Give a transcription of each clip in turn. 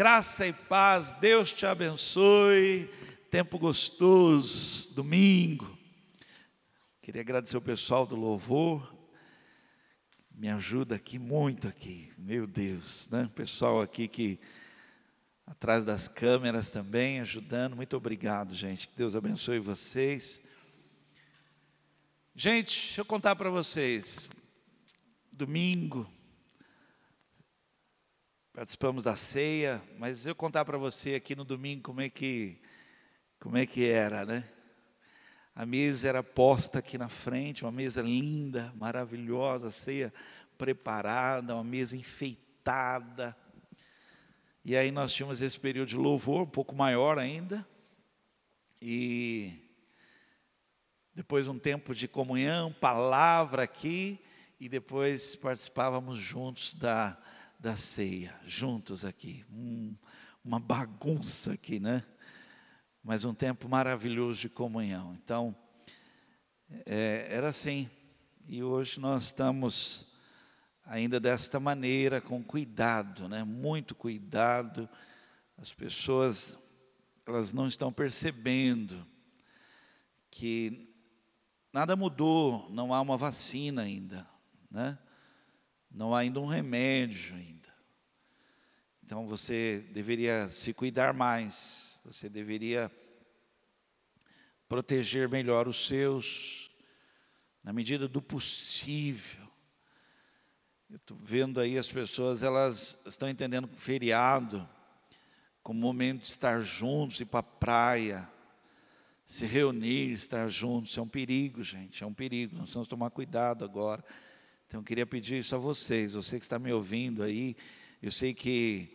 Graça e paz, Deus te abençoe. Tempo gostoso, domingo. Queria agradecer o pessoal do louvor. Me ajuda aqui muito aqui, meu Deus, né? Pessoal aqui que atrás das câmeras também ajudando. Muito obrigado, gente. Que Deus abençoe vocês. Gente, deixa eu contar para vocês. Domingo, participamos da ceia, mas eu contar para você aqui no domingo como é que como é que era, né? A mesa era posta aqui na frente, uma mesa linda, maravilhosa, ceia preparada, uma mesa enfeitada. E aí nós tínhamos esse período de louvor, um pouco maior ainda. E depois um tempo de comunhão, palavra aqui, e depois participávamos juntos da, da ceia, juntos aqui. Um, uma bagunça aqui, né? Mas um tempo maravilhoso de comunhão. Então, é, era assim. E hoje nós estamos ainda desta maneira, com cuidado, né? Muito cuidado. As pessoas, elas não estão percebendo que nada mudou, não há uma vacina ainda, né? Não há ainda um remédio ainda. Então você deveria se cuidar mais, você deveria proteger melhor os seus, na medida do possível. Eu estou vendo aí as pessoas, elas estão entendendo que feriado, como momento de estar juntos, ir para a praia, se reunir, estar juntos, é um perigo, gente, é um perigo, nós precisamos tomar cuidado agora. Então, eu queria pedir isso a vocês, você que está me ouvindo aí, eu sei que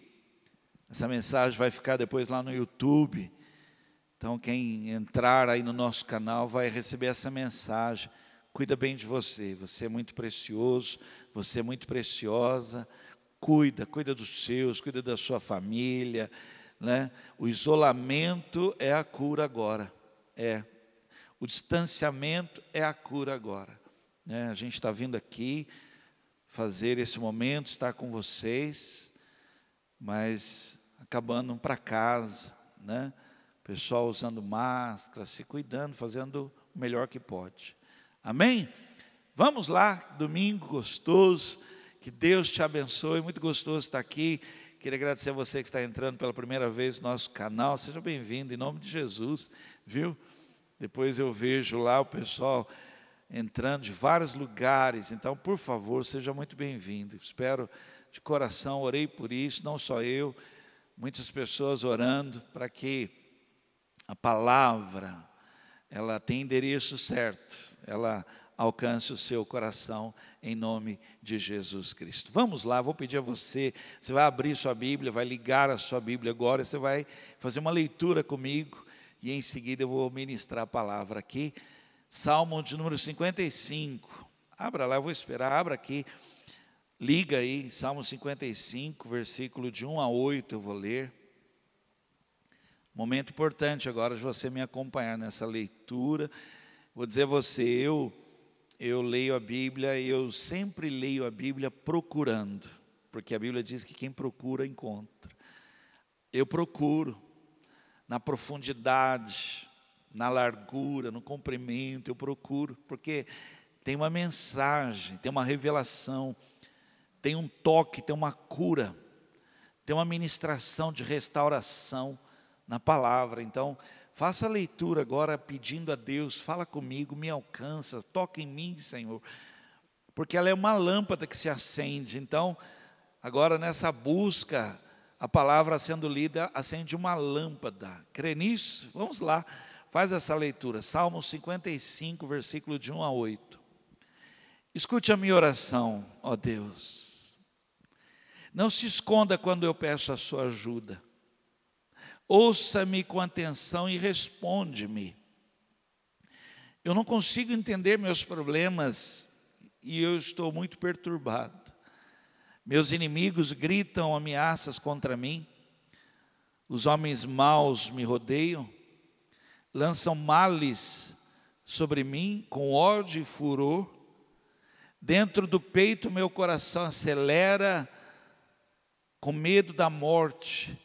essa mensagem vai ficar depois lá no YouTube. Então, quem entrar aí no nosso canal vai receber essa mensagem. Cuida bem de você, você é muito precioso, você é muito preciosa. Cuida, cuida dos seus, cuida da sua família, né? O isolamento é a cura agora. É. O distanciamento é a cura agora. Né? A gente está vindo aqui fazer esse momento, estar com vocês, mas acabando para casa, né? Pessoal usando máscara, se cuidando, fazendo o melhor que pode. Amém? Vamos lá, domingo gostoso, que Deus te abençoe, muito gostoso estar aqui. Queria agradecer a você que está entrando pela primeira vez no nosso canal, seja bem-vindo em nome de Jesus, viu? Depois eu vejo lá o pessoal entrando de vários lugares. Então, por favor, seja muito bem-vindo. Espero de coração, orei por isso, não só eu, muitas pessoas orando para que a palavra ela tenha endereço certo, ela alcance o seu coração em nome de Jesus Cristo. Vamos lá, vou pedir a você, você vai abrir sua Bíblia, vai ligar a sua Bíblia agora, você vai fazer uma leitura comigo e em seguida eu vou ministrar a palavra aqui. Salmo de número 55. Abra lá, eu vou esperar, abra aqui. Liga aí, Salmo 55, versículo de 1 a 8, eu vou ler. Momento importante agora de você me acompanhar nessa leitura. Vou dizer a você, eu eu leio a Bíblia e eu sempre leio a Bíblia procurando, porque a Bíblia diz que quem procura encontra. Eu procuro na profundidade, na largura, no comprimento, eu procuro, porque tem uma mensagem, tem uma revelação, tem um toque, tem uma cura, tem uma ministração de restauração na palavra. Então, faça a leitura agora pedindo a Deus, fala comigo, me alcança, toca em mim, Senhor, porque ela é uma lâmpada que se acende. Então, agora nessa busca, a palavra sendo lida acende uma lâmpada. Crê nisso? Vamos lá. Faz essa leitura, Salmo 55, versículo de 1 a 8. Escute a minha oração, ó Deus. Não se esconda quando eu peço a sua ajuda. Ouça-me com atenção e responde-me. Eu não consigo entender meus problemas e eu estou muito perturbado. Meus inimigos gritam ameaças contra mim. Os homens maus me rodeiam lançam males sobre mim com ódio e furor. Dentro do peito meu coração acelera com medo da morte.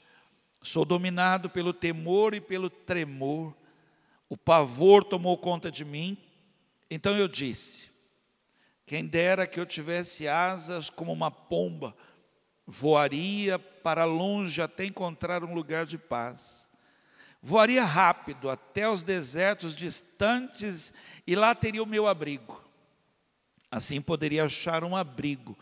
Sou dominado pelo temor e pelo tremor. O pavor tomou conta de mim. Então eu disse: Quem dera que eu tivesse asas como uma pomba, voaria para longe até encontrar um lugar de paz. Voaria rápido até os desertos distantes e lá teria o meu abrigo. Assim poderia achar um abrigo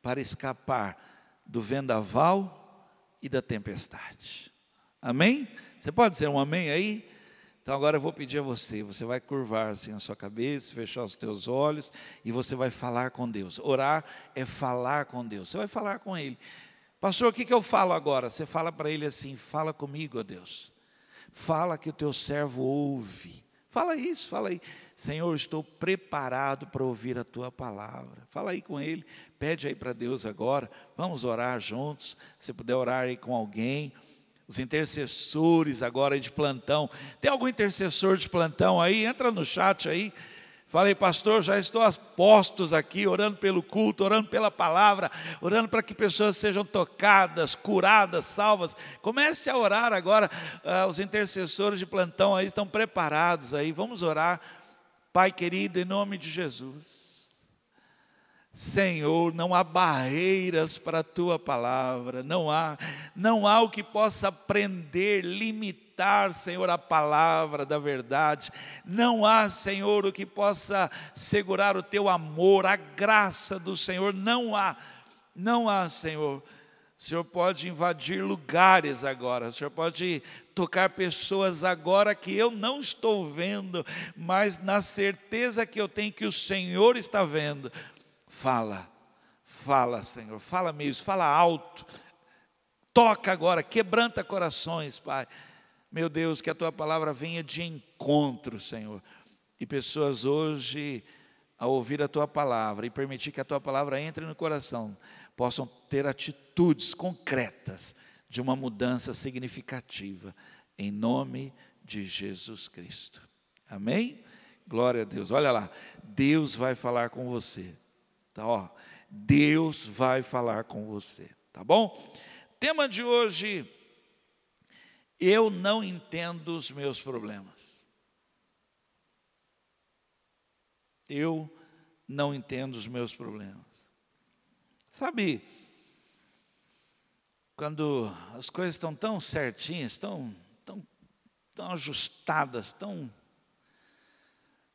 para escapar do vendaval e da tempestade. Amém? Você pode dizer um amém aí? Então agora eu vou pedir a você, você vai curvar assim a sua cabeça, fechar os teus olhos e você vai falar com Deus. Orar é falar com Deus. Você vai falar com Ele. Pastor, o que, que eu falo agora? Você fala para Ele assim: fala comigo, ó Deus. Fala que o teu servo ouve. Fala isso, fala aí. Senhor, estou preparado para ouvir a tua palavra. Fala aí com ele, pede aí para Deus agora. Vamos orar juntos. Se puder orar aí com alguém. Os intercessores agora de plantão. Tem algum intercessor de plantão aí? Entra no chat aí. Falei, pastor, já estou a postos aqui, orando pelo culto, orando pela palavra, orando para que pessoas sejam tocadas, curadas, salvas. Comece a orar agora. Ah, os intercessores de plantão aí estão preparados aí. Vamos orar. Pai querido, em nome de Jesus. Senhor, não há barreiras para a tua palavra, não há, não há o que possa prender, limitar, Senhor, a palavra da verdade. Não há, Senhor, o que possa segurar o teu amor, a graça do Senhor, não há. Não há, Senhor. O Senhor pode invadir lugares agora, o Senhor pode tocar pessoas agora que eu não estou vendo, mas na certeza que eu tenho que o Senhor está vendo. Fala, fala, Senhor, fala mesmo, fala alto. Toca agora, quebranta corações, Pai. Meu Deus, que a tua palavra venha de encontro, Senhor. E pessoas hoje, ao ouvir a tua palavra e permitir que a tua palavra entre no coração, possam ter atitudes concretas de uma mudança significativa, em nome de Jesus Cristo. Amém? Glória a Deus. Olha lá, Deus vai falar com você. Tá, ó, Deus vai falar com você, tá bom? Tema de hoje, eu não entendo os meus problemas. Eu não entendo os meus problemas. Sabe, quando as coisas estão tão certinhas, tão, tão, tão ajustadas, tão.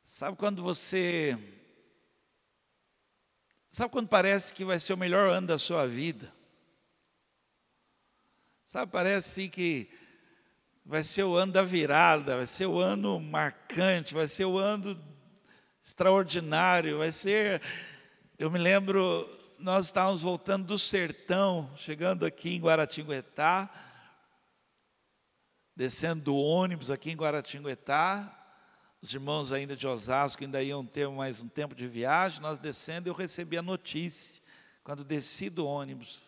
Sabe quando você Sabe quando parece que vai ser o melhor ano da sua vida? Sabe, parece assim que vai ser o ano da virada, vai ser o ano marcante, vai ser o ano extraordinário, vai ser. Eu me lembro, nós estávamos voltando do sertão, chegando aqui em Guaratinguetá, descendo do ônibus aqui em Guaratinguetá, os irmãos ainda de Osasco ainda iam ter mais um tempo de viagem, nós descendo, eu recebi a notícia, quando desci do ônibus,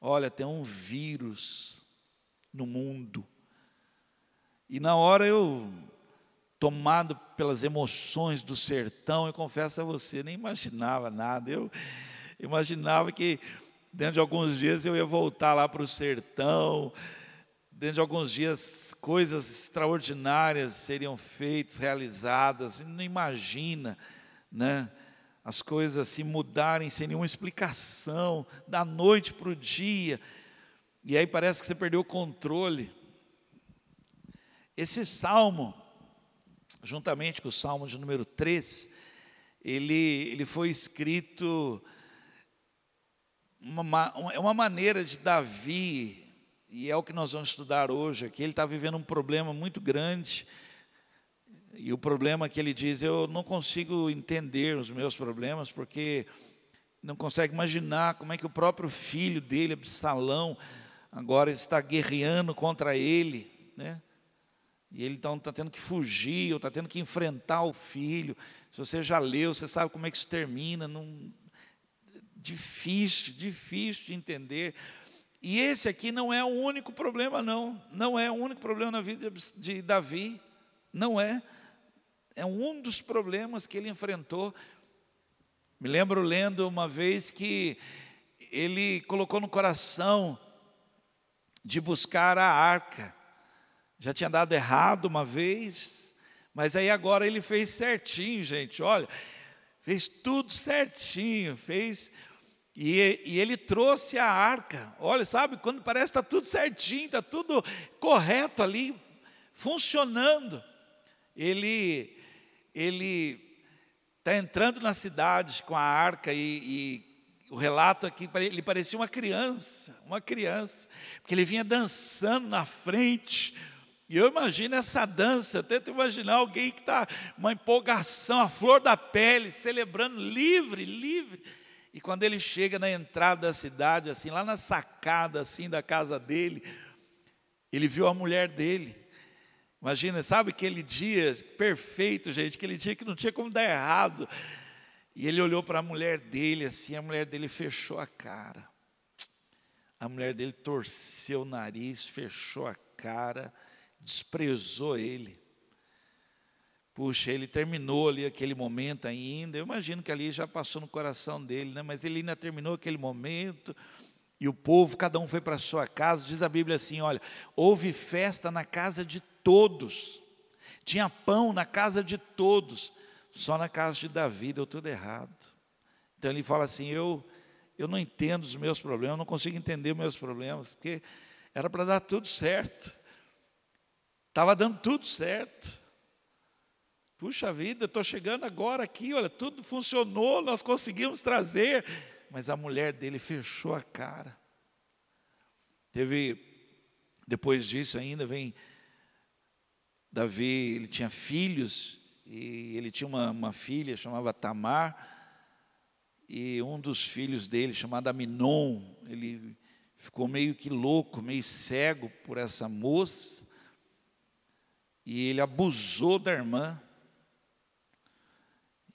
olha, tem um vírus no mundo. E na hora eu, tomado pelas emoções do sertão, eu confesso a você, nem imaginava nada. Eu imaginava que dentro de alguns dias eu ia voltar lá para o sertão, dentro de alguns dias, coisas extraordinárias seriam feitas, realizadas, não imagina, né? As coisas assim mudarem sem nenhuma explicação, da noite para o dia, e aí parece que você perdeu o controle. Esse salmo, juntamente com o salmo de número 3, ele, ele foi escrito, uma, é uma maneira de Davi e é o que nós vamos estudar hoje aqui. Ele está vivendo um problema muito grande. E o problema que ele diz, eu não consigo entender os meus problemas, porque não consegue imaginar como é que o próprio filho dele, Absalão, agora está guerreando contra ele, né? E ele está tendo que fugir, ou está tendo que enfrentar o filho. Se você já leu, você sabe como é que isso termina. Difícil, difícil de entender. E esse aqui não é o único problema, não. Não é o único problema na vida de Davi. Não é. É um dos problemas que ele enfrentou. Me lembro lendo uma vez que ele colocou no coração de buscar a arca. Já tinha dado errado uma vez, mas aí agora ele fez certinho, gente. Olha, fez tudo certinho, fez. E, e ele trouxe a arca. Olha, sabe, quando parece que está tudo certinho, está tudo correto ali, funcionando. Ele, ele está entrando na cidade com a arca e, e o relato aqui, ele parecia uma criança, uma criança, porque ele vinha dançando na frente. E eu imagino essa dança, tento imaginar alguém que está uma empolgação, a flor da pele, celebrando livre, livre. E quando ele chega na entrada da cidade, assim, lá na sacada assim da casa dele, ele viu a mulher dele. Imagina, sabe aquele dia perfeito, gente, aquele dia que não tinha como dar errado. E ele olhou para a mulher dele assim, a mulher dele fechou a cara. A mulher dele torceu o nariz, fechou a cara, desprezou ele. Puxa, ele terminou ali aquele momento ainda. Eu imagino que ali já passou no coração dele, né? Mas ele ainda terminou aquele momento. E o povo, cada um foi para sua casa. Diz a Bíblia assim: olha, houve festa na casa de todos. Tinha pão na casa de todos. Só na casa de Davi deu tudo errado. Então ele fala assim: eu, eu não entendo os meus problemas, não consigo entender os meus problemas, porque era para dar tudo certo. Estava dando tudo certo. Puxa vida, estou chegando agora aqui, olha, tudo funcionou, nós conseguimos trazer, mas a mulher dele fechou a cara. Teve, depois disso ainda, vem Davi, ele tinha filhos, e ele tinha uma, uma filha chamava Tamar, e um dos filhos dele, chamado Aminon, ele ficou meio que louco, meio cego por essa moça, e ele abusou da irmã,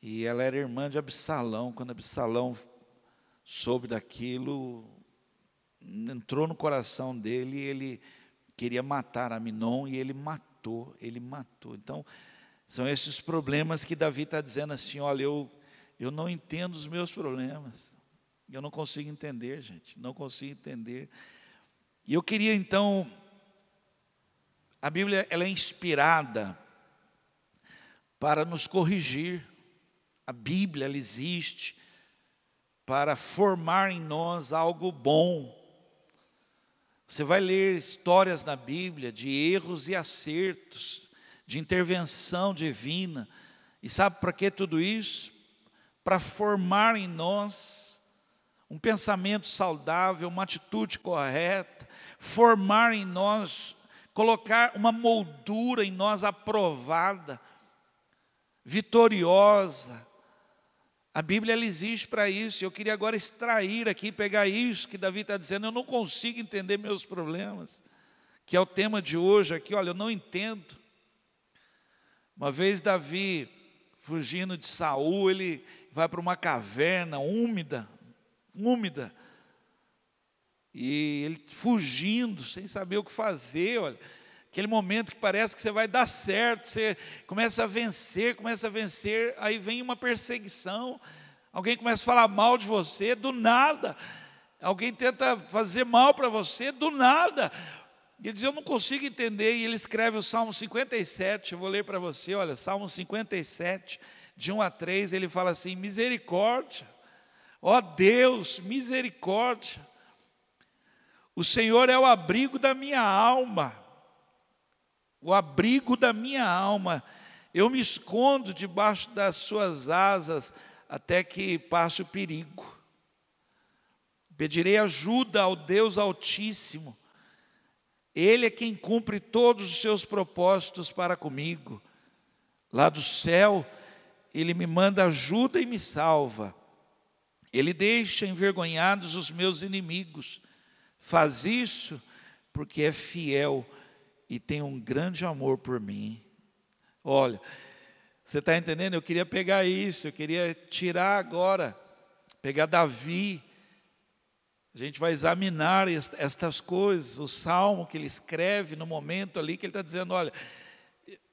e ela era irmã de Absalão, quando Absalão soube daquilo, entrou no coração dele, ele queria matar Aminon, e ele matou, ele matou, então, são esses problemas que Davi está dizendo assim: olha, eu, eu não entendo os meus problemas. Eu não consigo entender, gente, não consigo entender. E eu queria então, a Bíblia ela é inspirada para nos corrigir. A Bíblia ela existe para formar em nós algo bom. Você vai ler histórias na Bíblia de erros e acertos de intervenção divina. E sabe para que tudo isso? Para formar em nós um pensamento saudável, uma atitude correta, formar em nós, colocar uma moldura em nós aprovada, vitoriosa. A Bíblia ela existe para isso. Eu queria agora extrair aqui, pegar isso que Davi está dizendo. Eu não consigo entender meus problemas, que é o tema de hoje aqui. Olha, eu não entendo. Uma vez Davi, fugindo de Saul, ele vai para uma caverna úmida, úmida. E ele fugindo, sem saber o que fazer, olha. Aquele momento que parece que você vai dar certo, você começa a vencer, começa a vencer, aí vem uma perseguição, alguém começa a falar mal de você, do nada. Alguém tenta fazer mal para você, do nada. Ele diz: Eu não consigo entender. E ele escreve o Salmo 57. Eu vou ler para você. Olha, Salmo 57, de 1 a 3. Ele fala assim: Misericórdia, ó Deus, misericórdia. O Senhor é o abrigo da minha alma. O abrigo da minha alma. Eu me escondo debaixo das suas asas até que passe o perigo. Pedirei ajuda ao Deus Altíssimo ele é quem cumpre todos os seus propósitos para comigo. Lá do céu, ele me manda ajuda e me salva. Ele deixa envergonhados os meus inimigos. Faz isso porque é fiel e tem um grande amor por mim. Olha, você está entendendo? Eu queria pegar isso, eu queria tirar agora, pegar Davi a gente vai examinar estas coisas, o salmo que ele escreve no momento ali que ele está dizendo: olha,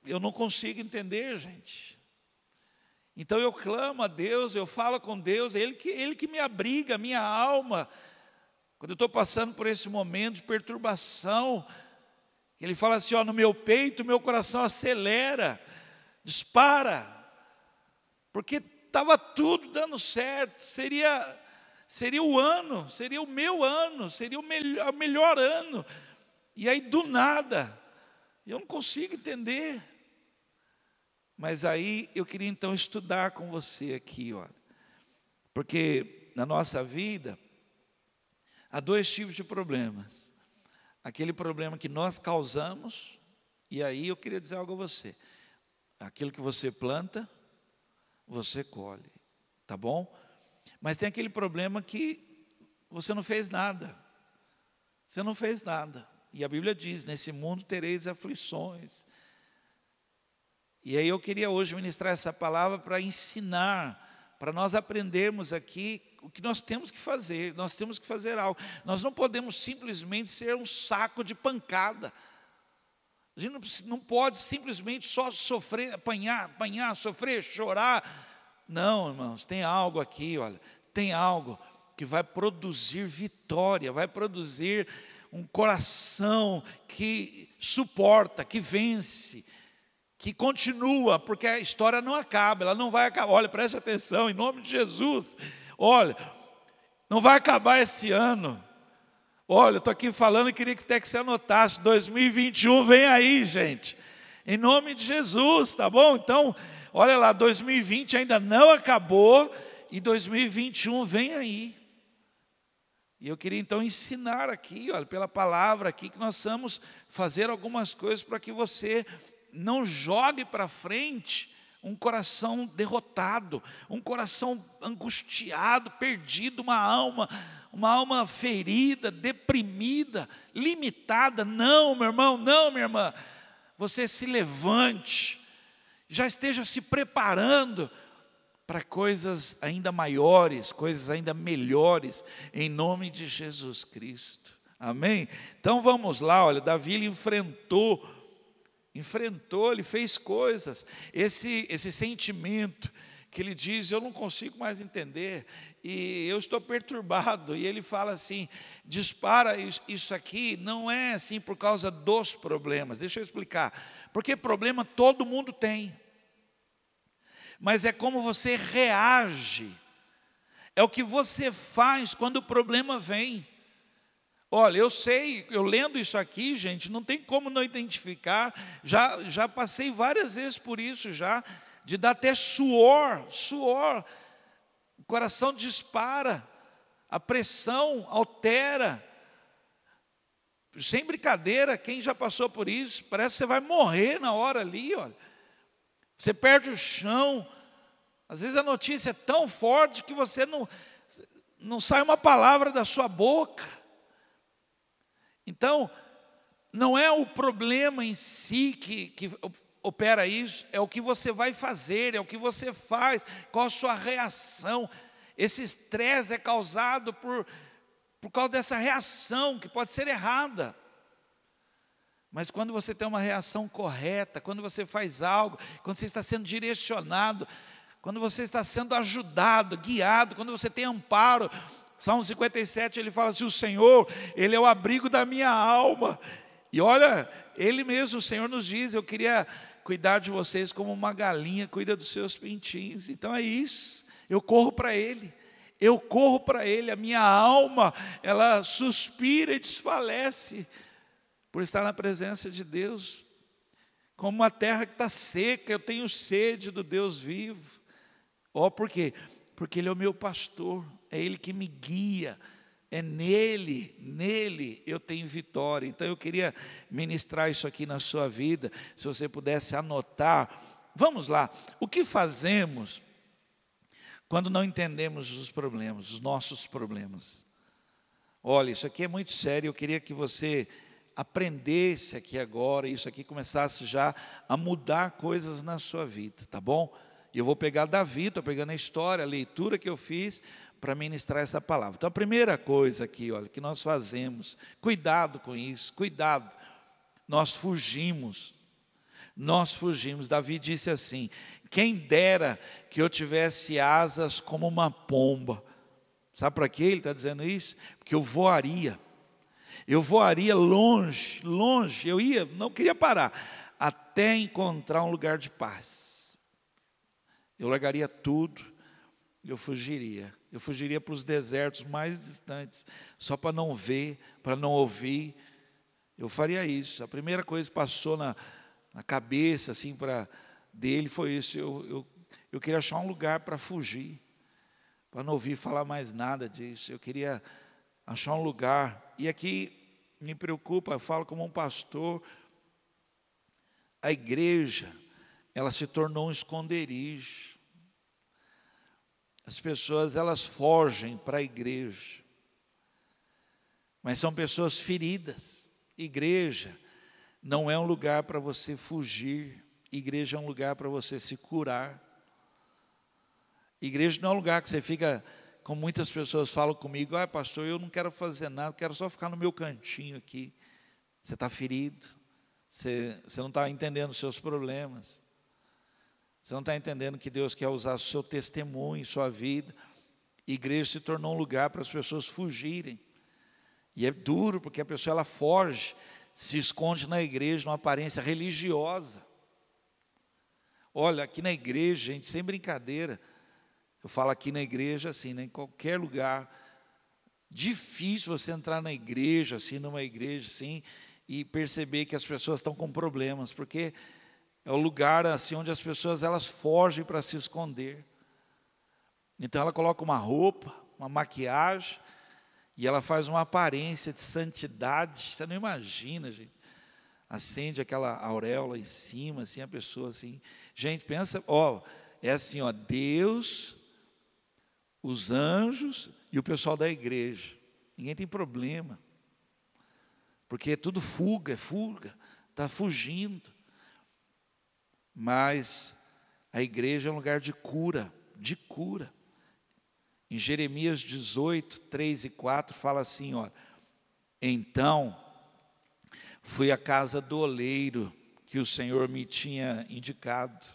eu não consigo entender, gente. Então eu clamo a Deus, eu falo com Deus, é Ele que, Ele que me abriga, minha alma. Quando eu estou passando por esse momento de perturbação, ele fala assim: ó, no meu peito, meu coração acelera, dispara, porque estava tudo dando certo, seria, seria o ano, seria o meu ano, seria o melhor, o melhor ano, e aí do nada, eu não consigo entender. Mas aí eu queria então estudar com você aqui, olha, porque na nossa vida, Há dois tipos de problemas. Aquele problema que nós causamos, e aí eu queria dizer algo a você. Aquilo que você planta, você colhe, tá bom? Mas tem aquele problema que você não fez nada. Você não fez nada. E a Bíblia diz: nesse mundo tereis aflições. E aí eu queria hoje ministrar essa palavra para ensinar, para nós aprendermos aqui o que nós temos que fazer, nós temos que fazer algo. Nós não podemos simplesmente ser um saco de pancada. A gente não pode simplesmente só sofrer, apanhar, apanhar, sofrer, chorar. Não, irmãos, tem algo aqui, olha, tem algo que vai produzir vitória, vai produzir um coração que suporta, que vence, que continua, porque a história não acaba, ela não vai acabar. Olha, preste atenção, em nome de Jesus. Olha, não vai acabar esse ano. Olha, eu estou aqui falando e queria que até que você anotasse. 2021 vem aí, gente. Em nome de Jesus, tá bom? Então, olha lá, 2020 ainda não acabou e 2021 vem aí. E eu queria então ensinar aqui, olha, pela palavra aqui, que nós vamos fazer algumas coisas para que você não jogue para frente um coração derrotado, um coração angustiado, perdido, uma alma, uma alma ferida, deprimida, limitada. Não, meu irmão, não, minha irmã. Você se levante, já esteja se preparando para coisas ainda maiores, coisas ainda melhores, em nome de Jesus Cristo. Amém? Então vamos lá, olha, Davi enfrentou enfrentou, ele fez coisas. Esse, esse sentimento que ele diz, eu não consigo mais entender, e eu estou perturbado. E ele fala assim: dispara isso aqui, não é assim por causa dos problemas. Deixa eu explicar. Porque problema todo mundo tem, mas é como você reage, é o que você faz quando o problema vem. Olha, eu sei, eu lendo isso aqui, gente, não tem como não identificar. Já, já passei várias vezes por isso já, de dar até suor, suor. O coração dispara, a pressão altera. Sem brincadeira, quem já passou por isso, parece que você vai morrer na hora ali, olha. Você perde o chão. Às vezes a notícia é tão forte que você não, não sai uma palavra da sua boca. Então, não é o problema em si que, que opera isso, é o que você vai fazer, é o que você faz, qual a sua reação. Esse estresse é causado por, por causa dessa reação, que pode ser errada. Mas quando você tem uma reação correta, quando você faz algo, quando você está sendo direcionado, quando você está sendo ajudado, guiado, quando você tem amparo, Salmo 57 ele fala assim: O Senhor, Ele é o abrigo da minha alma. E olha, Ele mesmo, o Senhor nos diz: Eu queria cuidar de vocês como uma galinha cuida dos seus pintinhos. Então é isso, eu corro para Ele. Eu corro para Ele, a minha alma, ela suspira e desfalece por estar na presença de Deus, como uma terra que está seca, eu tenho sede do Deus vivo. Ó, oh, por quê? Porque Ele é o meu pastor, é Ele que me guia, é nele, nele eu tenho vitória. Então eu queria ministrar isso aqui na sua vida, se você pudesse anotar. Vamos lá, o que fazemos quando não entendemos os problemas, os nossos problemas? Olha, isso aqui é muito sério, eu queria que você aprendesse aqui agora, isso aqui começasse já a mudar coisas na sua vida, tá bom? E eu vou pegar Davi, estou pegando a história, a leitura que eu fiz, para ministrar essa palavra. Então, a primeira coisa aqui, olha, que nós fazemos, cuidado com isso, cuidado. Nós fugimos. Nós fugimos. Davi disse assim: Quem dera que eu tivesse asas como uma pomba. Sabe para que ele está dizendo isso? Porque eu voaria. Eu voaria longe, longe. Eu ia, não queria parar, até encontrar um lugar de paz. Eu largaria tudo, eu fugiria. Eu fugiria para os desertos mais distantes, só para não ver, para não ouvir. Eu faria isso. A primeira coisa que passou na, na cabeça, assim, para dele foi isso. Eu, eu, eu queria achar um lugar para fugir, para não ouvir falar mais nada disso. Eu queria achar um lugar. E aqui me preocupa, eu falo como um pastor, a igreja, ela se tornou um esconderijo. As pessoas, elas fogem para a igreja. Mas são pessoas feridas. Igreja não é um lugar para você fugir. Igreja é um lugar para você se curar. Igreja não é um lugar que você fica, como muitas pessoas falam comigo, ah, pastor, eu não quero fazer nada, quero só ficar no meu cantinho aqui. Você está ferido, você, você não está entendendo os seus problemas. Você não está entendendo que Deus quer usar o seu testemunho, sua vida. Igreja se tornou um lugar para as pessoas fugirem. E é duro, porque a pessoa ela foge, se esconde na igreja, numa aparência religiosa. Olha, aqui na igreja, gente, sem brincadeira, eu falo aqui na igreja assim, né, em qualquer lugar, difícil você entrar na igreja, assim, numa igreja assim, e perceber que as pessoas estão com problemas, porque é o lugar assim onde as pessoas elas fogem para se esconder. Então ela coloca uma roupa, uma maquiagem e ela faz uma aparência de santidade. Você não imagina, gente. Acende aquela auréola em cima, assim a pessoa assim. Gente, pensa, ó, é assim, ó, Deus, os anjos e o pessoal da igreja. Ninguém tem problema. Porque é tudo fuga, é fuga, está fugindo. Mas a igreja é um lugar de cura, de cura. Em Jeremias 18, 3 e 4 fala assim: ó, então fui à casa do oleiro que o Senhor me tinha indicado.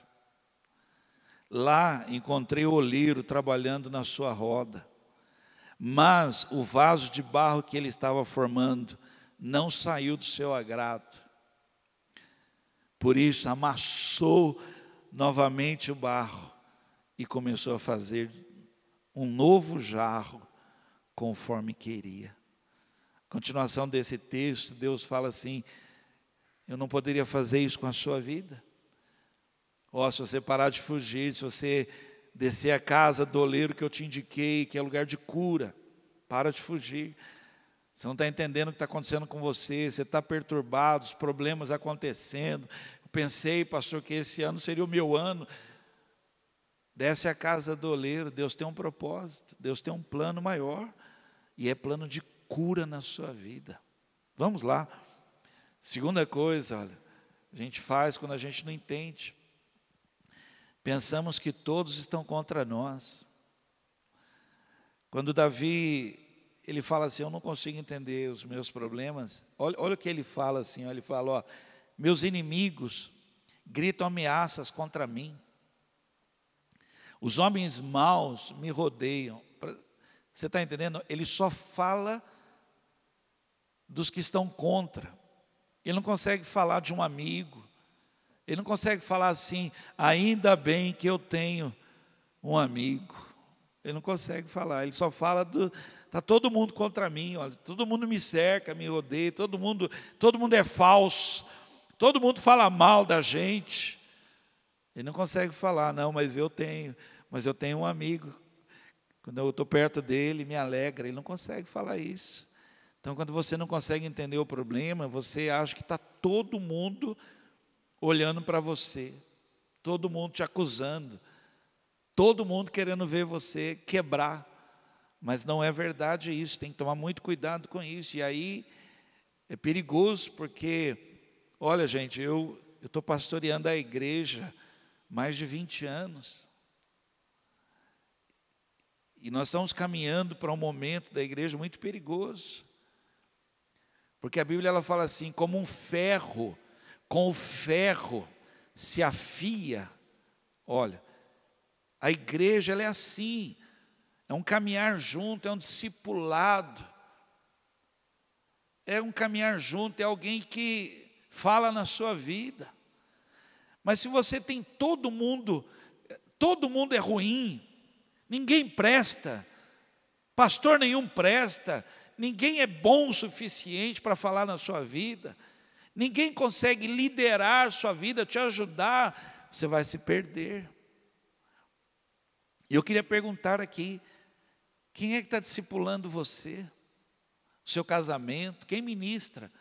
Lá encontrei o oleiro trabalhando na sua roda, mas o vaso de barro que ele estava formando não saiu do seu agrado. Por isso, amassou novamente o barro e começou a fazer um novo jarro conforme queria. Continuação desse texto, Deus fala assim: Eu não poderia fazer isso com a sua vida. Ó, oh, se você parar de fugir, se você descer a casa do oleiro que eu te indiquei, que é lugar de cura, para de fugir. Você não está entendendo o que está acontecendo com você, você está perturbado, os problemas acontecendo. Eu pensei, pastor, que esse ano seria o meu ano. Desce a casa do oleiro, Deus tem um propósito, Deus tem um plano maior, e é plano de cura na sua vida. Vamos lá. Segunda coisa, olha, a gente faz quando a gente não entende. Pensamos que todos estão contra nós. Quando Davi ele fala assim: Eu não consigo entender os meus problemas. Olha, olha o que ele fala assim: ó, ele fala, ó, meus inimigos gritam ameaças contra mim. Os homens maus me rodeiam. Você está entendendo? Ele só fala dos que estão contra. Ele não consegue falar de um amigo. Ele não consegue falar assim, ainda bem que eu tenho um amigo. Ele não consegue falar. Ele só fala do, Está todo mundo contra mim, olha, todo mundo me cerca, me odeia, todo mundo, todo mundo é falso, todo mundo fala mal da gente. Ele não consegue falar, não, mas eu tenho, mas eu tenho um amigo. Quando eu estou perto dele, me alegra. Ele não consegue falar isso. Então, quando você não consegue entender o problema, você acha que está todo mundo olhando para você, todo mundo te acusando, todo mundo querendo ver você quebrar. Mas não é verdade isso, tem que tomar muito cuidado com isso. E aí é perigoso, porque, olha, gente, eu estou pastoreando a igreja mais de 20 anos. E nós estamos caminhando para um momento da igreja muito perigoso. Porque a Bíblia ela fala assim: como um ferro, com o ferro se afia. Olha, a igreja ela é assim. É um caminhar junto, é um discipulado. É um caminhar junto, é alguém que fala na sua vida. Mas se você tem todo mundo, todo mundo é ruim, ninguém presta, pastor nenhum presta, ninguém é bom o suficiente para falar na sua vida, ninguém consegue liderar sua vida, te ajudar, você vai se perder. E eu queria perguntar aqui: quem é que está discipulando você? O seu casamento? Quem ministra?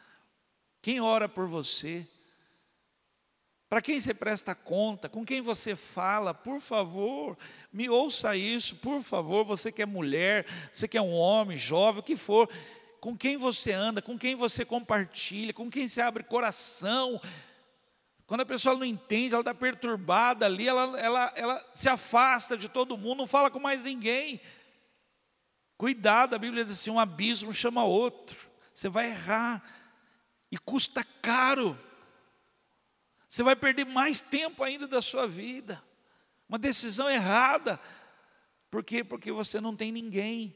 Quem ora por você? Para quem você presta conta? Com quem você fala? Por favor, me ouça isso, por favor. Você que é mulher, você que é um homem, jovem, o que for. Com quem você anda, com quem você compartilha, com quem você abre coração. Quando a pessoa não entende, ela está perturbada ali, ela, ela, ela se afasta de todo mundo, não fala com mais ninguém. Cuidado, a Bíblia diz assim: um abismo chama outro. Você vai errar, e custa caro. Você vai perder mais tempo ainda da sua vida. Uma decisão errada. Por quê? Porque você não tem ninguém.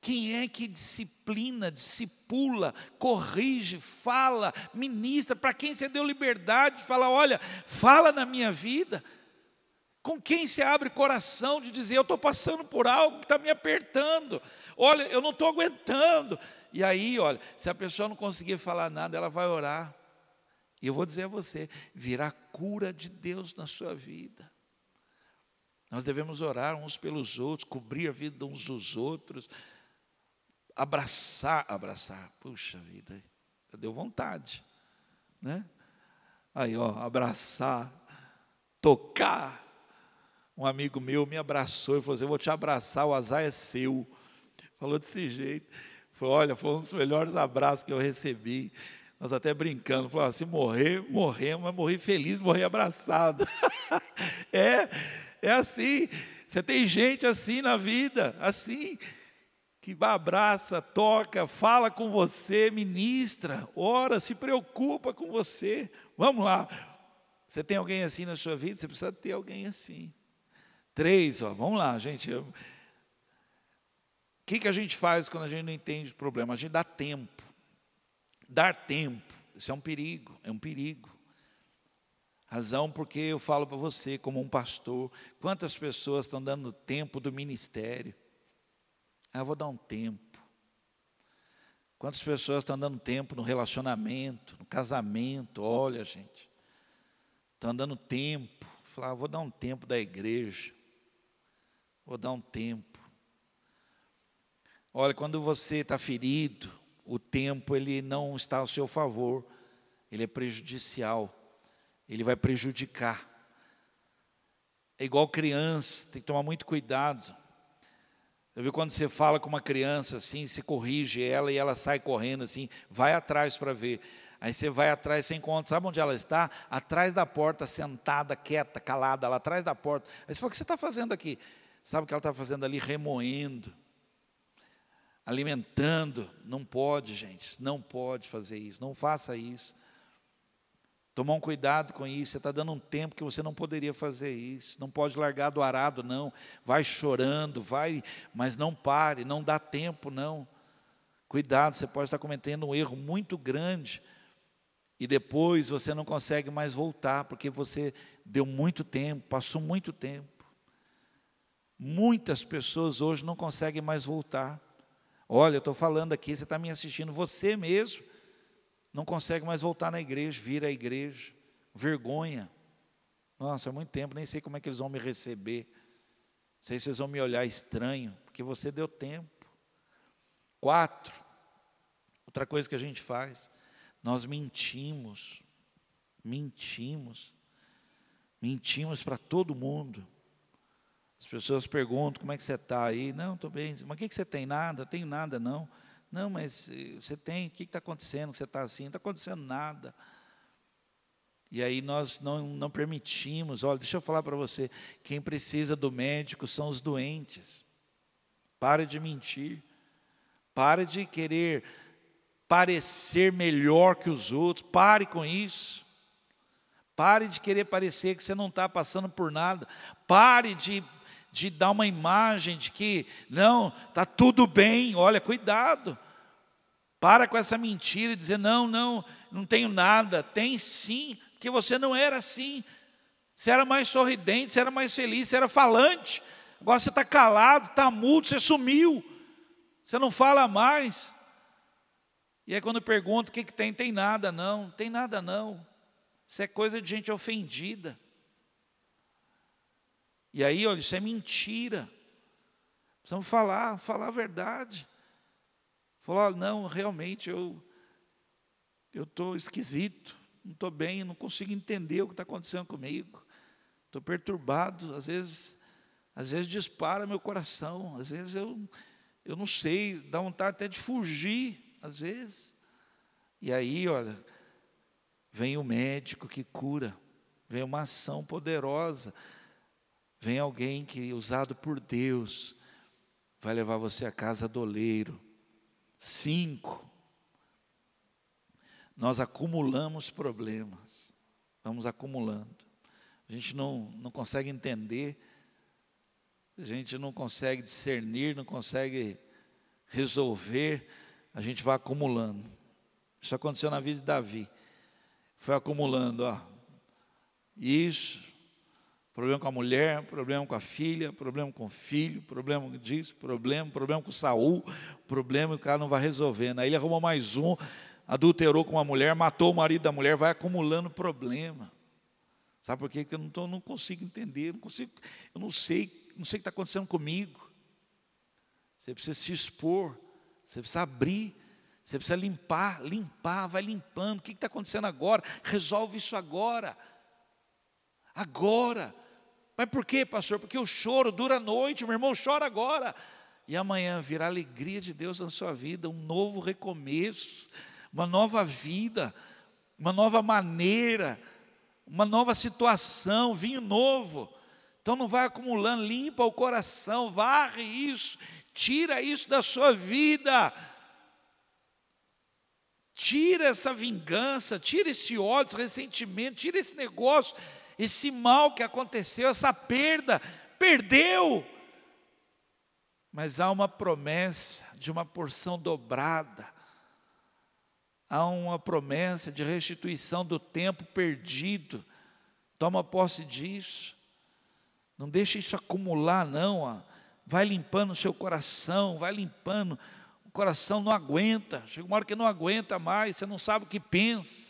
Quem é que disciplina, discipula, corrige, fala, ministra? Para quem você deu liberdade? Fala, olha, fala na minha vida. Com quem você abre coração de dizer, eu estou passando por algo que está me apertando. Olha, eu não estou aguentando. E aí, olha, se a pessoa não conseguir falar nada, ela vai orar. E eu vou dizer a você: virá cura de Deus na sua vida. Nós devemos orar uns pelos outros, cobrir a vida uns dos outros, abraçar, abraçar. Puxa vida, deu vontade, né? Aí, ó, abraçar, tocar. Um amigo meu me abraçou e falou assim: Eu vou te abraçar, o azar é seu. Falou desse jeito. Falou: Olha, foi um dos melhores abraços que eu recebi. Nós até brincando, falou assim, morrer, morrer, mas morrer feliz, morrer abraçado. é, é assim. Você tem gente assim na vida, assim, que abraça, toca, fala com você, ministra, ora, se preocupa com você. Vamos lá. Você tem alguém assim na sua vida? Você precisa ter alguém assim. Três, ó, vamos lá, gente. O que, que a gente faz quando a gente não entende o problema? A gente dá tempo dar tempo. Isso é um perigo, é um perigo. Razão porque eu falo para você, como um pastor, quantas pessoas estão dando tempo do ministério? Ah, eu vou dar um tempo. Quantas pessoas estão dando tempo no relacionamento, no casamento? Olha, gente, estão dando tempo. Falar, ah, vou dar um tempo da igreja. Vou dar um tempo. Olha, quando você está ferido, o tempo ele não está ao seu favor, ele é prejudicial, ele vai prejudicar. É igual criança, tem que tomar muito cuidado. Eu vi quando você fala com uma criança assim, você corrige ela e ela sai correndo assim, vai atrás para ver. Aí você vai atrás, você encontra, sabe onde ela está? Atrás da porta, sentada, quieta, calada, lá atrás da porta. Aí você fala, o que você está fazendo aqui? Sabe o que ela está fazendo ali? Remoendo alimentando. Não pode, gente, não pode fazer isso, não faça isso. Tomar um cuidado com isso, você está dando um tempo que você não poderia fazer isso, não pode largar do arado, não. Vai chorando, vai, mas não pare, não dá tempo, não. Cuidado, você pode estar cometendo um erro muito grande e depois você não consegue mais voltar, porque você deu muito tempo, passou muito tempo. Muitas pessoas hoje não conseguem mais voltar. Olha, eu estou falando aqui, você está me assistindo, você mesmo não consegue mais voltar na igreja, vir à igreja, vergonha. Nossa, há muito tempo, nem sei como é que eles vão me receber. Não sei se eles vão me olhar estranho, porque você deu tempo. Quatro, outra coisa que a gente faz, nós mentimos, mentimos, mentimos para todo mundo. As pessoas perguntam como é que você está aí. Não, estou bem. Mas o que, que você tem? Nada, tenho nada, não. Não, mas eh, você tem, o que está acontecendo? Você está assim? Não está acontecendo nada. E aí nós não, não permitimos, olha, deixa eu falar para você, quem precisa do médico são os doentes. Pare de mentir. Pare de querer parecer melhor que os outros. Pare com isso. Pare de querer parecer que você não está passando por nada. Pare de de dar uma imagem de que, não, está tudo bem, olha, cuidado. Para com essa mentira e dizer, não, não, não tenho nada. Tem sim, porque você não era assim. Você era mais sorridente, você era mais feliz, você era falante. Agora você está calado, está mudo, você sumiu. Você não fala mais. E aí quando eu pergunto o que, que tem, tem nada não, não tem nada não. Isso é coisa de gente ofendida. E aí, olha, isso é mentira. Precisamos falar, falar a verdade. Falar, não, realmente eu eu estou esquisito, não estou bem, não consigo entender o que está acontecendo comigo. Estou perturbado, às vezes, às vezes dispara meu coração, às vezes eu, eu não sei, dá vontade até de fugir, às vezes. E aí, olha, vem o médico que cura, vem uma ação poderosa, vem alguém que, usado por Deus, vai levar você a casa do oleiro. Cinco, nós acumulamos problemas, vamos acumulando a gente não, não consegue entender, a gente não consegue discernir, não consegue resolver, a gente vai acumulando. Isso aconteceu na vida de Davi. Foi acumulando, ó. Isso, problema com a mulher, problema com a filha, problema com o filho, problema disso, problema, problema com Saul, problema que o cara não vai resolvendo. Aí ele arrumou mais um, adulterou com uma mulher, matou o marido da mulher, vai acumulando problema. Sabe por quê? Porque eu não, tô, não consigo entender, não consigo, eu não sei, não sei o que está acontecendo comigo. Você precisa se expor, você precisa abrir, você precisa limpar, limpar, vai limpando. O que está acontecendo agora? Resolve isso agora. Agora. Mas por quê, pastor? Porque o choro dura a noite, meu irmão, chora agora. E amanhã virá a alegria de Deus na sua vida, um novo recomeço, uma nova vida, uma nova maneira uma nova situação, vinho novo. Então não vai acumulando, limpa o coração, varre isso, tira isso da sua vida. Tira essa vingança, tira esse ódio, esse ressentimento, tira esse negócio, esse mal que aconteceu, essa perda. Perdeu. Mas há uma promessa de uma porção dobrada há uma promessa de restituição do tempo perdido. Toma posse disso. Não deixe isso acumular, não. Vai limpando o seu coração, vai limpando. O coração não aguenta. Chega uma hora que não aguenta mais, você não sabe o que pensa.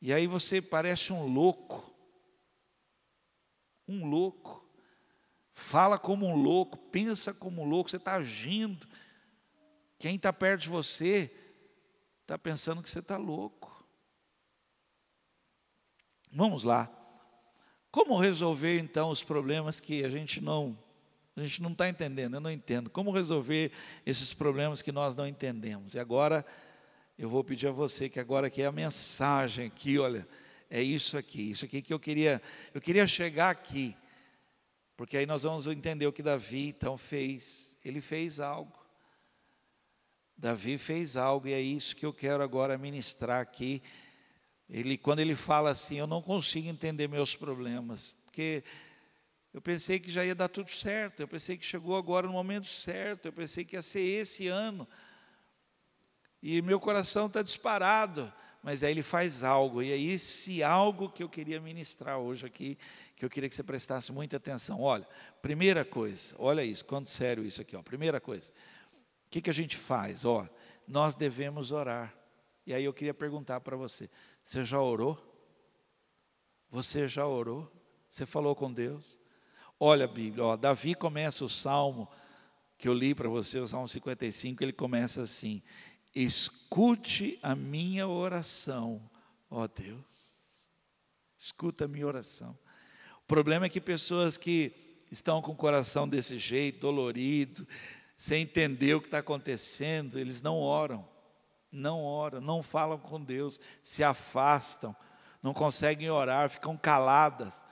E aí você parece um louco. Um louco. Fala como um louco, pensa como um louco, você está agindo quem está perto de você está pensando que você está louco. Vamos lá. Como resolver então os problemas que a gente não a gente não está entendendo? Eu não entendo. Como resolver esses problemas que nós não entendemos? E agora eu vou pedir a você que agora que é a mensagem aqui, olha, é isso aqui, isso aqui que eu queria, eu queria chegar aqui, porque aí nós vamos entender o que Davi então fez. Ele fez algo. Davi fez algo e é isso que eu quero agora ministrar aqui. Ele, quando ele fala assim, eu não consigo entender meus problemas, porque eu pensei que já ia dar tudo certo, eu pensei que chegou agora no momento certo, eu pensei que ia ser esse ano, e meu coração está disparado, mas aí ele faz algo, e é esse algo que eu queria ministrar hoje aqui, que eu queria que você prestasse muita atenção. Olha, primeira coisa, olha isso, quanto sério isso aqui, ó. Primeira coisa, o que, que a gente faz? Ó, nós devemos orar. E aí eu queria perguntar para você: você já orou? Você já orou? Você falou com Deus? Olha a Bíblia, ó, Davi começa o salmo que eu li para você, o salmo 55, ele começa assim: Escute a minha oração, ó Deus. Escuta a minha oração. O problema é que pessoas que estão com o coração desse jeito, dolorido, sem entender o que está acontecendo, eles não oram, não oram, não falam com Deus, se afastam, não conseguem orar, ficam caladas,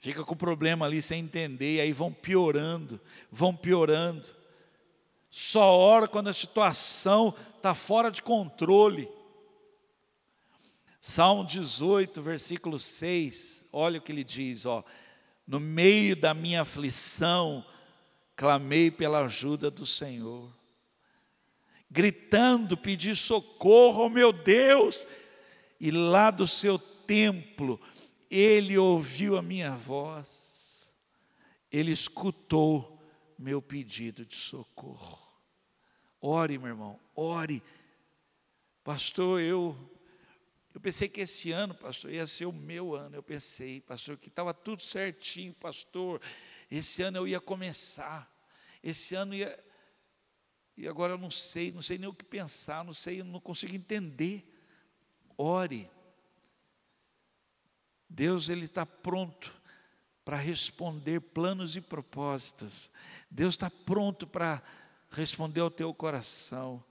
fica com o problema ali sem entender, e aí vão piorando, vão piorando. Só ora quando a situação está fora de controle. Salmo 18, versículo 6, olha o que ele diz, ó. no meio da minha aflição, clamei pela ajuda do Senhor. Gritando, pedi socorro ao meu Deus, e lá do seu templo, ele ouviu a minha voz, ele escutou meu pedido de socorro. Ore, meu irmão, ore. Pastor, eu eu pensei que esse ano, pastor, ia ser o meu ano. Eu pensei, pastor, que estava tudo certinho, pastor. Esse ano eu ia começar. Esse ano ia. E agora eu não sei, não sei nem o que pensar, não sei, não consigo entender. Ore. Deus ele está pronto para responder planos e propósitos. Deus está pronto para responder ao teu coração,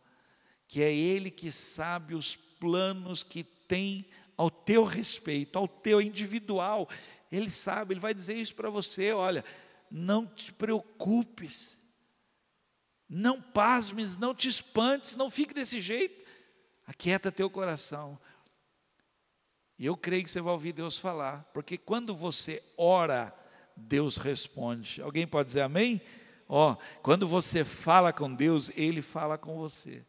que é Ele que sabe os planos que tem ao teu respeito, ao teu individual. Ele sabe, ele vai dizer isso para você: olha, não te preocupes, não pasmes, não te espantes, não fique desse jeito, aquieta teu coração. E eu creio que você vai ouvir Deus falar, porque quando você ora, Deus responde. Alguém pode dizer amém? Ó, oh, quando você fala com Deus, Ele fala com você.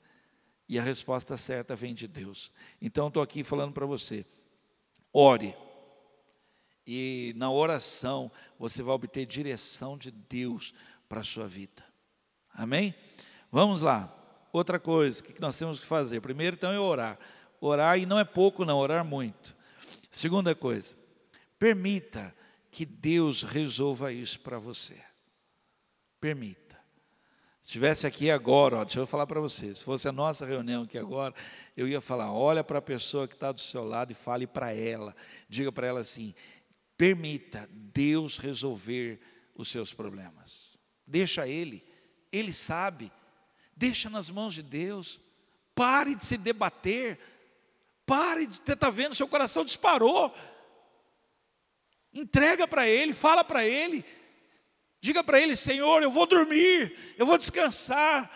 E a resposta certa vem de Deus. Então, estou aqui falando para você: ore. E na oração, você vai obter direção de Deus para a sua vida. Amém? Vamos lá. Outra coisa que nós temos que fazer. Primeiro, então, é orar. Orar, e não é pouco, não, orar muito. Segunda coisa, permita que Deus resolva isso para você. Permita. Se estivesse aqui agora, ó, deixa eu falar para vocês, se fosse a nossa reunião aqui agora, eu ia falar: olha para a pessoa que está do seu lado e fale para ela, diga para ela assim: permita Deus resolver os seus problemas, deixa Ele, Ele sabe, deixa nas mãos de Deus, pare de se debater, pare de estar tá vendo, seu coração disparou, entrega para Ele, fala para Ele, Diga para ele: Senhor, eu vou dormir, eu vou descansar.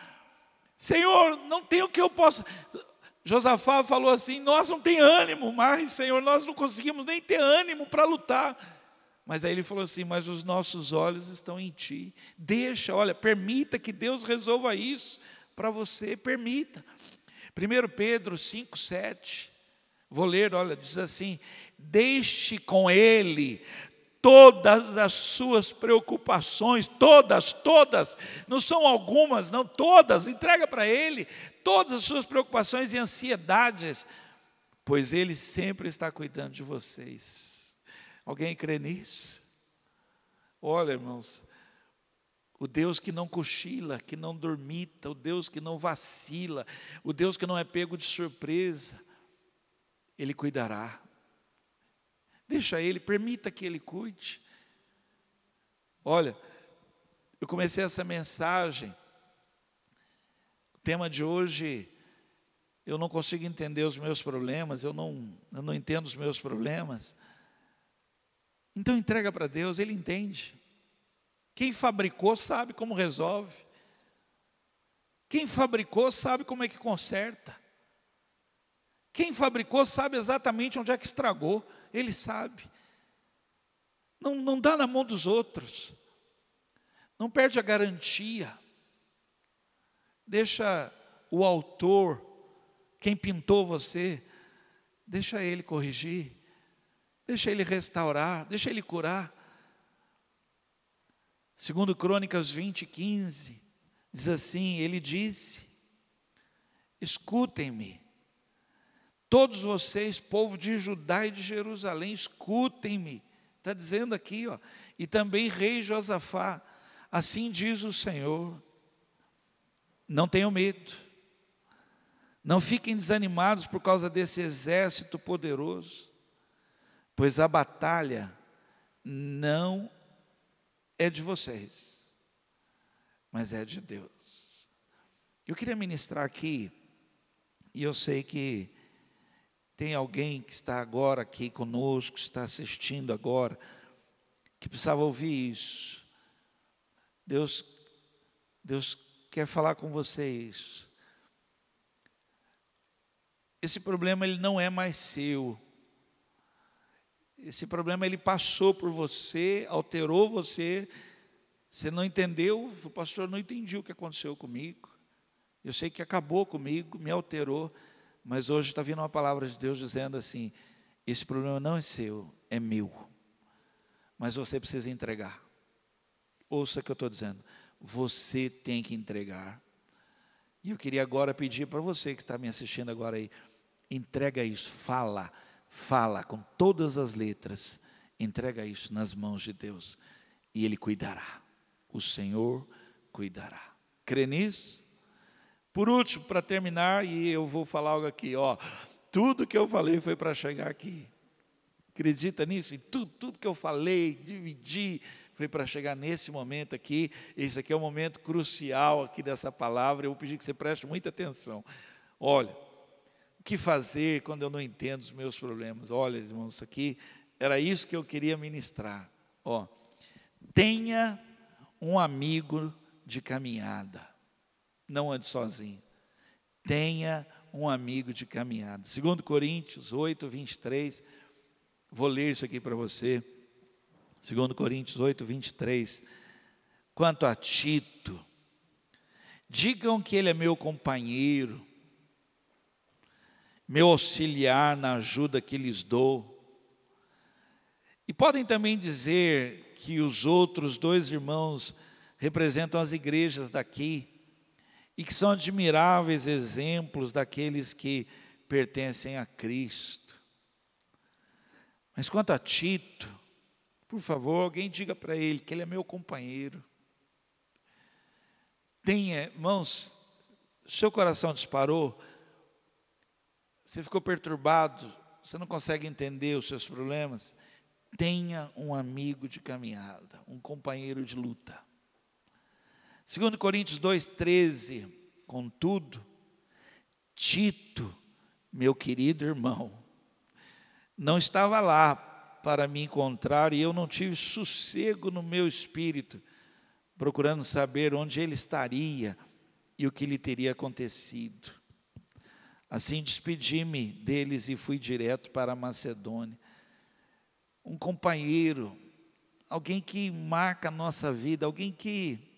Senhor, não tem o que eu possa. Josafá falou assim: Nós não tem ânimo mais, Senhor, nós não conseguimos nem ter ânimo para lutar. Mas aí ele falou assim: Mas os nossos olhos estão em ti. Deixa, olha, permita que Deus resolva isso para você, permita. 1 Pedro 5, 7. Vou ler, olha, diz assim: Deixe com ele todas as suas preocupações, todas, todas, não são algumas, não, todas, entrega para Ele, todas as suas preocupações e ansiedades, pois Ele sempre está cuidando de vocês. Alguém crê nisso? Olha, irmãos, o Deus que não cochila, que não dormita, o Deus que não vacila, o Deus que não é pego de surpresa, Ele cuidará. Deixa Ele, permita que Ele cuide. Olha, eu comecei essa mensagem. O tema de hoje, eu não consigo entender os meus problemas, eu não, eu não entendo os meus problemas. Então entrega para Deus, Ele entende. Quem fabricou sabe como resolve. Quem fabricou sabe como é que conserta. Quem fabricou sabe exatamente onde é que estragou. Ele sabe. Não, não dá na mão dos outros. Não perde a garantia. Deixa o autor, quem pintou você, deixa ele corrigir, deixa ele restaurar, deixa ele curar. Segundo Crônicas 20, 15, diz assim, ele disse, escutem-me, Todos vocês, povo de Judá e de Jerusalém, escutem-me. Está dizendo aqui, ó. E também rei Josafá, assim diz o Senhor. Não tenham medo. Não fiquem desanimados por causa desse exército poderoso, pois a batalha não é de vocês, mas é de Deus. Eu queria ministrar aqui, e eu sei que tem alguém que está agora aqui conosco, está assistindo agora, que precisava ouvir isso. Deus, Deus quer falar com vocês. Esse problema ele não é mais seu. esse problema ele passou por você, alterou você, você não entendeu, o pastor não entendi o que aconteceu comigo. Eu sei que acabou comigo, me alterou, mas hoje está vindo uma palavra de Deus dizendo assim: esse problema não é seu, é meu. Mas você precisa entregar. Ouça o que eu estou dizendo. Você tem que entregar. E eu queria agora pedir para você que está me assistindo agora aí, entrega isso, fala fala com todas as letras, entrega isso nas mãos de Deus e Ele cuidará. O Senhor cuidará. Crê nisso? Por último, para terminar, e eu vou falar algo aqui, ó. Tudo que eu falei foi para chegar aqui. Acredita nisso? E tudo, tudo que eu falei, dividi, foi para chegar nesse momento aqui. Esse aqui é o momento crucial aqui dessa palavra. Eu vou pedir que você preste muita atenção. Olha, o que fazer quando eu não entendo os meus problemas? Olha, irmãos, isso aqui era isso que eu queria ministrar. Ó, tenha um amigo de caminhada. Não ande sozinho. Tenha um amigo de caminhada. Segundo Coríntios 8, 23. Vou ler isso aqui para você. Segundo Coríntios 8, 23. Quanto a Tito, digam que ele é meu companheiro meu auxiliar na ajuda que lhes dou. E podem também dizer que os outros dois irmãos representam as igrejas daqui e que são admiráveis exemplos daqueles que pertencem a Cristo. Mas quanto a Tito, por favor, alguém diga para ele que ele é meu companheiro. Tenha, irmãos, seu coração disparou, você ficou perturbado, você não consegue entender os seus problemas, tenha um amigo de caminhada, um companheiro de luta. Segundo Coríntios 2:13, contudo, Tito, meu querido irmão, não estava lá para me encontrar e eu não tive sossego no meu espírito, procurando saber onde ele estaria e o que lhe teria acontecido. Assim despedi-me deles e fui direto para Macedônia. Um companheiro, alguém que marca a nossa vida, alguém que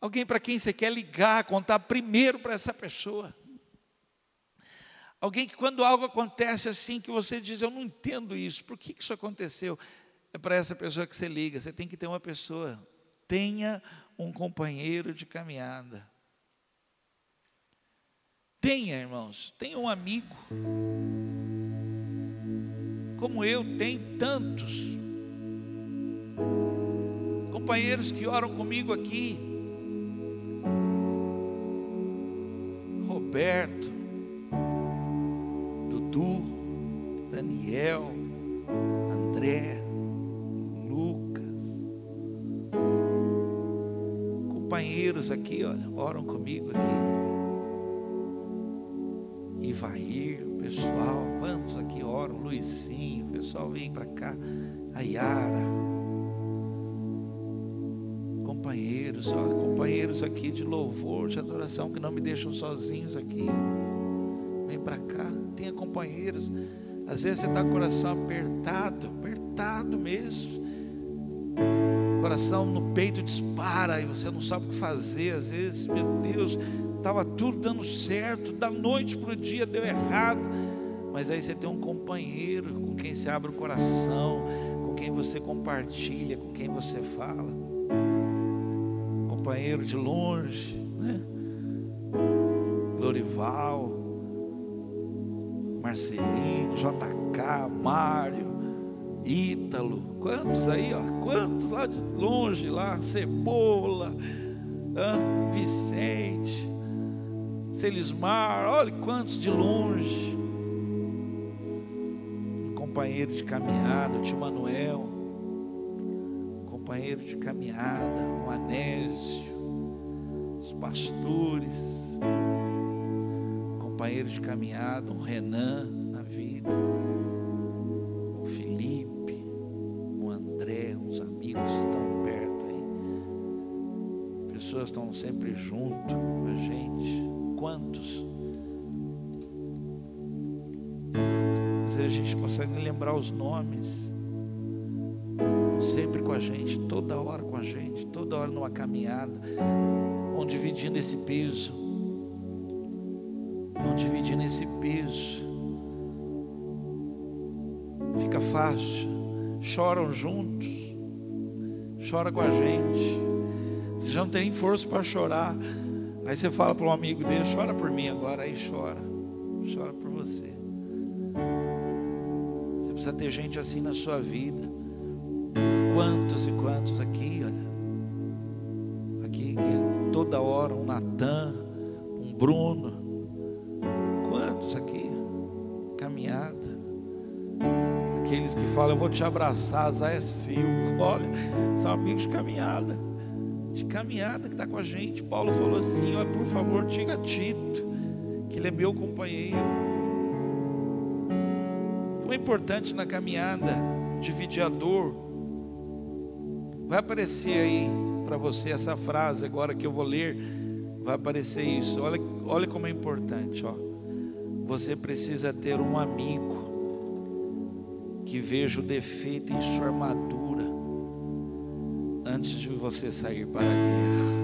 alguém para quem você quer ligar, contar primeiro para essa pessoa. Alguém que quando algo acontece assim que você diz, eu não entendo isso, por que isso aconteceu? É para essa pessoa que você liga, você tem que ter uma pessoa. Tenha um companheiro de caminhada. Tenha, irmãos, tenha um amigo. Como eu, tem tantos companheiros que oram comigo aqui. Roberto, Dudu, Daniel, André, Lucas. Companheiros aqui, olha, oram comigo aqui. Ivair, pessoal, quantos aqui oram, Luizinho, pessoal vem para cá, a Yara, companheiros, ó, companheiros aqui de louvor, de adoração, que não me deixam sozinhos aqui, vem para cá, tenha companheiros, às vezes você está com o coração apertado, apertado mesmo, coração no peito dispara e você não sabe o que fazer, às vezes, meu Deus, estava tudo dando certo, da noite para o dia deu errado. Mas aí você tem um companheiro com quem se abre o coração, com quem você compartilha, com quem você fala. Companheiro de longe, né? Lorival, Marcelinho, JK, Mário, Ítalo, quantos aí, ó, quantos lá de longe lá, Cebola, Vicente, Celismar, olha quantos de longe. Companheiro de caminhada, o tio Manuel. Companheiro de caminhada, o Anésio. Os pastores. Companheiro de caminhada, um Renan na vida. Um Felipe, um André, uns amigos estão perto aí. Pessoas estão sempre junto com a gente quantos. Às vezes a gente consegue lembrar os nomes. A gente, toda hora com a gente, toda hora numa caminhada, vão dividindo esse peso, vão dividindo esse peso. Fica fácil, choram juntos, chora com a gente. Você já não tem força para chorar. Aí você fala para um amigo dele, chora por mim agora, aí chora, chora por você. Você precisa ter gente assim na sua vida. Quantos e quantos aqui, olha. Aqui, que toda hora um Natan, um Bruno. Quantos aqui? Caminhada. Aqueles que falam, eu vou te abraçar, Zé Silva. Olha, são amigos de caminhada de caminhada que está com a gente. Paulo falou assim: olha, por favor, diga a Tito que ele é meu companheiro. Então é importante na caminhada dividir a dor. Vai aparecer aí para você essa frase agora que eu vou ler. Vai aparecer isso. Olha, olha como é importante, ó. Você precisa ter um amigo que veja o defeito em sua armadura antes de você sair para a guerra.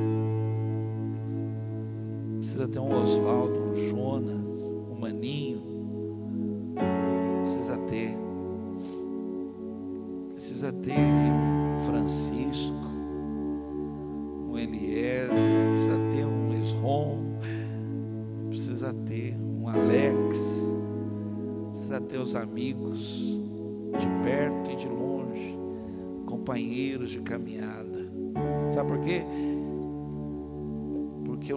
Precisa ter um Oswaldo, um Jonas,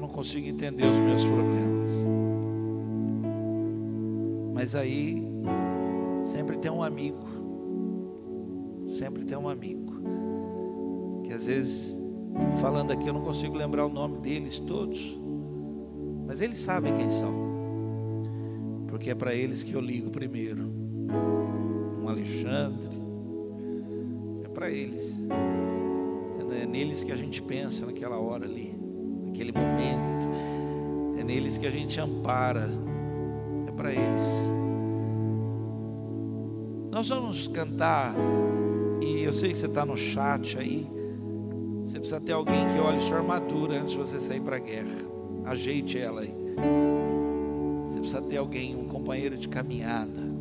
não consigo entender os meus problemas. Mas aí sempre tem um amigo. Sempre tem um amigo. Que às vezes, falando aqui, eu não consigo lembrar o nome deles todos. Mas eles sabem quem são. Porque é para eles que eu ligo primeiro. Um Alexandre. É para eles. É neles que a gente pensa naquela hora ali, naquele momento. É neles que a gente ampara. É para eles. Nós vamos cantar, e eu sei que você está no chat aí. Você precisa ter alguém que olhe sua armadura antes de você sair para a guerra. Ajeite ela aí. Você precisa ter alguém, um companheiro de caminhada.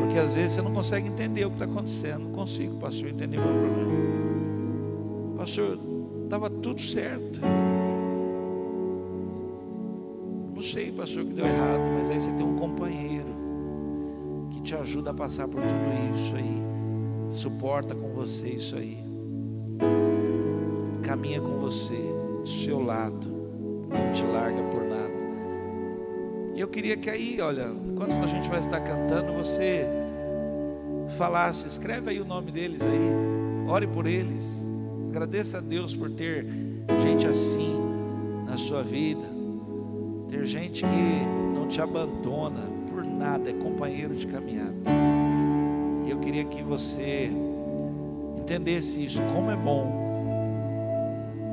Porque às vezes você não consegue entender o que está acontecendo. Não consigo, pastor, entender o meu problema. Pastor, estava tudo certo. Pastor, o que deu errado, mas aí você tem um companheiro que te ajuda a passar por tudo isso aí. Suporta com você isso aí. Caminha com você, do seu lado. Não te larga por nada. E eu queria que aí, olha, enquanto a gente vai estar cantando, você falasse, escreve aí o nome deles aí. Ore por eles. Agradeça a Deus por ter gente assim na sua vida. Ter gente que não te abandona por nada, é companheiro de caminhada. E eu queria que você entendesse isso, como é bom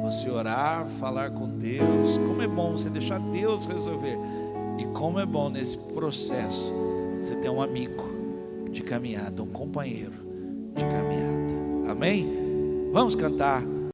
você orar, falar com Deus, como é bom você deixar Deus resolver. E como é bom nesse processo você ter um amigo de caminhada, um companheiro de caminhada. Amém? Vamos cantar.